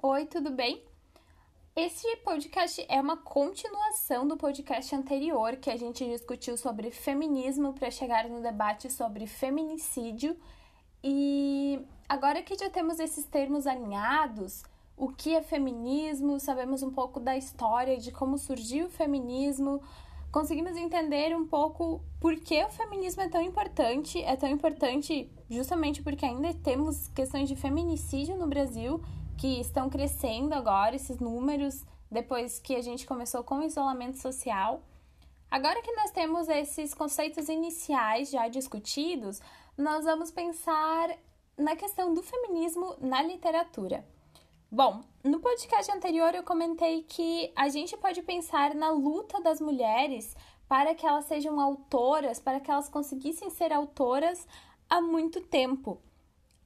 Oi, tudo bem? Este podcast é uma continuação do podcast anterior que a gente discutiu sobre feminismo para chegar no debate sobre feminicídio. E agora que já temos esses termos alinhados, o que é feminismo, sabemos um pouco da história de como surgiu o feminismo, conseguimos entender um pouco por que o feminismo é tão importante. É tão importante justamente porque ainda temos questões de feminicídio no Brasil que estão crescendo agora, esses números, depois que a gente começou com o isolamento social. Agora que nós temos esses conceitos iniciais já discutidos, nós vamos pensar na questão do feminismo na literatura. Bom, no podcast anterior eu comentei que a gente pode pensar na luta das mulheres para que elas sejam autoras, para que elas conseguissem ser autoras há muito tempo.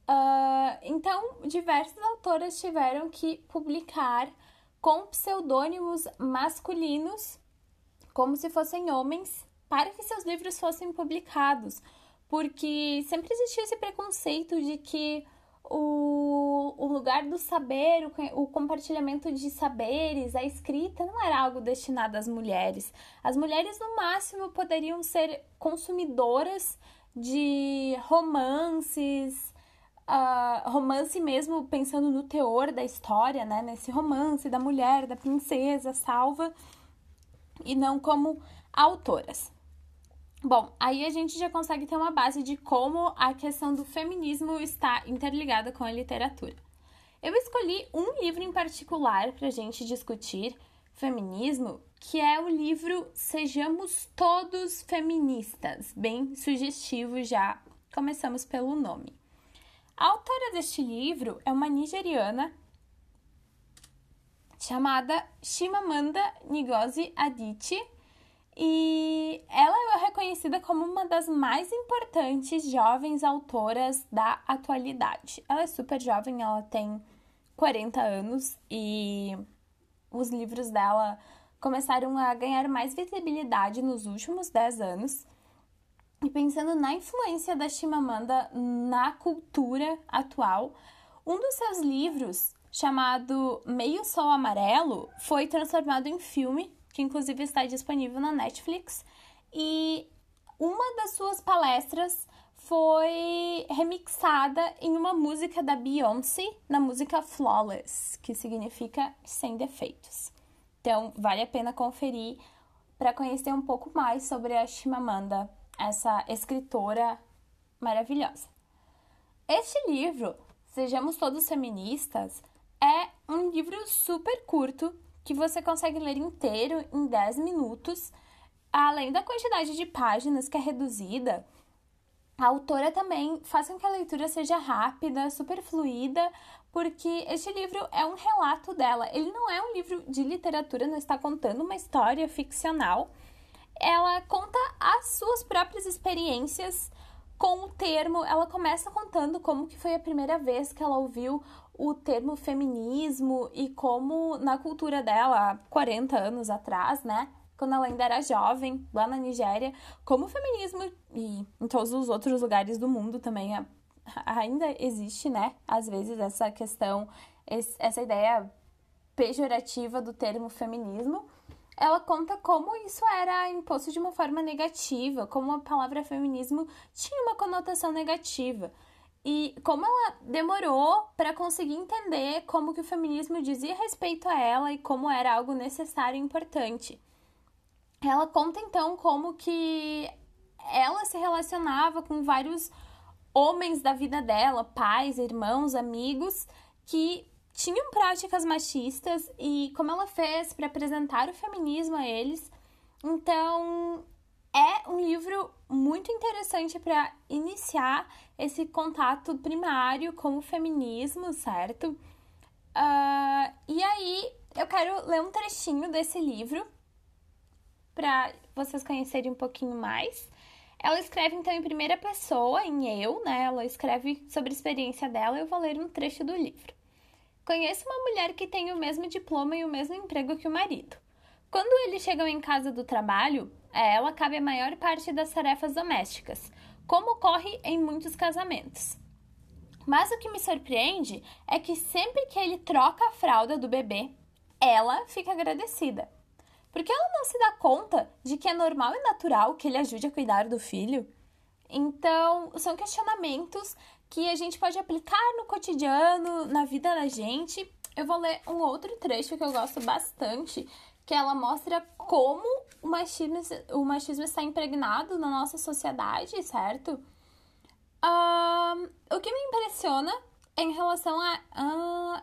Uh, então, diversas autoras tiveram que publicar com pseudônimos masculinos, como se fossem homens, para que seus livros fossem publicados, porque sempre existiu esse preconceito de que o, o lugar do saber, o, o compartilhamento de saberes, a escrita não era algo destinado às mulheres. As mulheres, no máximo, poderiam ser consumidoras de romances, uh, romance mesmo pensando no teor da história, né? Nesse romance da mulher, da princesa salva, e não como autoras. Bom, aí a gente já consegue ter uma base de como a questão do feminismo está interligada com a literatura. Eu escolhi um livro em particular para a gente discutir feminismo, que é o livro Sejamos Todos Feministas, bem sugestivo já. Começamos pelo nome. A autora deste livro é uma nigeriana chamada Shimamanda Ngozi Adichie e ela é reconhecida como uma das mais importantes jovens autoras da atualidade. Ela é super jovem, ela tem 40 anos e os livros dela começaram a ganhar mais visibilidade nos últimos 10 anos. E pensando na influência da Chimamanda na cultura atual, um dos seus livros, chamado Meio Sol Amarelo, foi transformado em filme, que inclusive está disponível na Netflix, e uma das suas palestras foi remixada em uma música da Beyoncé, na música Flawless, que significa sem defeitos. Então, vale a pena conferir para conhecer um pouco mais sobre a Chimamanda essa escritora maravilhosa. Este livro, Sejamos Todos Feministas, é um livro super curto que você consegue ler inteiro em 10 minutos. Além da quantidade de páginas que é reduzida, a autora também faz com que a leitura seja rápida, super fluida, porque este livro é um relato dela. Ele não é um livro de literatura, não está contando uma história ficcional ela conta as suas próprias experiências com o termo. Ela começa contando como que foi a primeira vez que ela ouviu o termo feminismo e como na cultura dela, há 40 anos atrás, né? Quando ela ainda era jovem, lá na Nigéria, como o feminismo e em todos os outros lugares do mundo também ainda existe, né? Às vezes essa questão, essa ideia pejorativa do termo feminismo ela conta como isso era imposto de uma forma negativa, como a palavra feminismo tinha uma conotação negativa. E como ela demorou para conseguir entender como que o feminismo dizia respeito a ela e como era algo necessário e importante. Ela conta então como que ela se relacionava com vários homens da vida dela, pais, irmãos, amigos, que tinham práticas machistas e como ela fez para apresentar o feminismo a eles. Então, é um livro muito interessante para iniciar esse contato primário com o feminismo, certo? Uh, e aí, eu quero ler um trechinho desse livro para vocês conhecerem um pouquinho mais. Ela escreve então em primeira pessoa, em eu, né? Ela escreve sobre a experiência dela. Eu vou ler um trecho do livro. Conheço uma mulher que tem o mesmo diploma e o mesmo emprego que o marido. Quando eles chegam em casa do trabalho, a ela cabe a maior parte das tarefas domésticas, como ocorre em muitos casamentos. Mas o que me surpreende é que sempre que ele troca a fralda do bebê, ela fica agradecida. Porque ela não se dá conta de que é normal e natural que ele ajude a cuidar do filho. Então, são questionamentos que a gente pode aplicar no cotidiano, na vida da gente. Eu vou ler um outro trecho que eu gosto bastante, que ela mostra como o machismo, o machismo está impregnado na nossa sociedade, certo? O que me impressiona em relação a. Uh,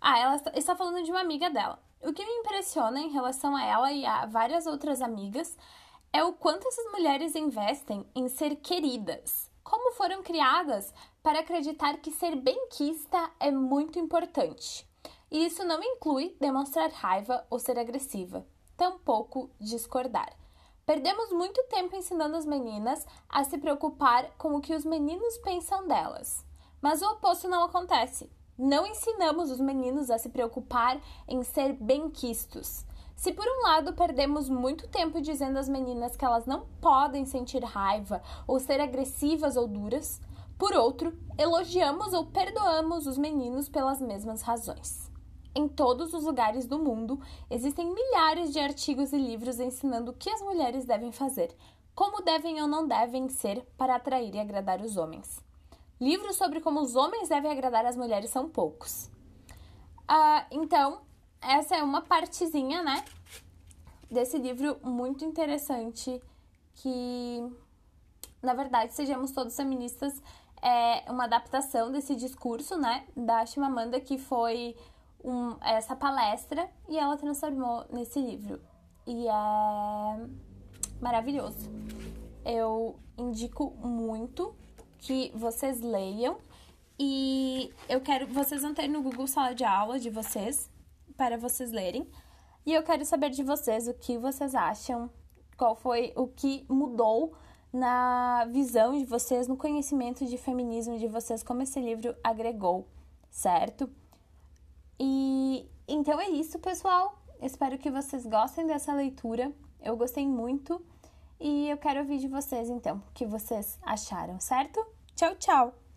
ah, ela está falando de uma amiga dela. O que me impressiona em relação a ela e a várias outras amigas é o quanto essas mulheres investem em ser queridas. Como foram criadas para acreditar que ser benquista é muito importante. E isso não inclui demonstrar raiva ou ser agressiva, tampouco discordar. Perdemos muito tempo ensinando as meninas a se preocupar com o que os meninos pensam delas. Mas o oposto não acontece. Não ensinamos os meninos a se preocupar em ser benquistos. Se por um lado perdemos muito tempo dizendo às meninas que elas não podem sentir raiva ou ser agressivas ou duras, por outro, elogiamos ou perdoamos os meninos pelas mesmas razões. Em todos os lugares do mundo, existem milhares de artigos e livros ensinando o que as mulheres devem fazer, como devem ou não devem ser para atrair e agradar os homens. Livros sobre como os homens devem agradar as mulheres são poucos. Uh, então, essa é uma partezinha, né, desse livro muito interessante que, na verdade, sejamos todos feministas é uma adaptação desse discurso, né, da Chimamanda que foi um, essa palestra e ela transformou nesse livro. E é maravilhoso. Eu indico muito que vocês leiam e eu quero. Vocês vão ter no Google Sala de Aula de vocês para vocês lerem. E eu quero saber de vocês o que vocês acham, qual foi o que mudou na visão de vocês, no conhecimento de feminismo de vocês, como esse livro agregou, certo? E então é isso, pessoal. Espero que vocês gostem dessa leitura. Eu gostei muito e eu quero ouvir de vocês então, o que vocês acharam, certo? Tchau, tchau!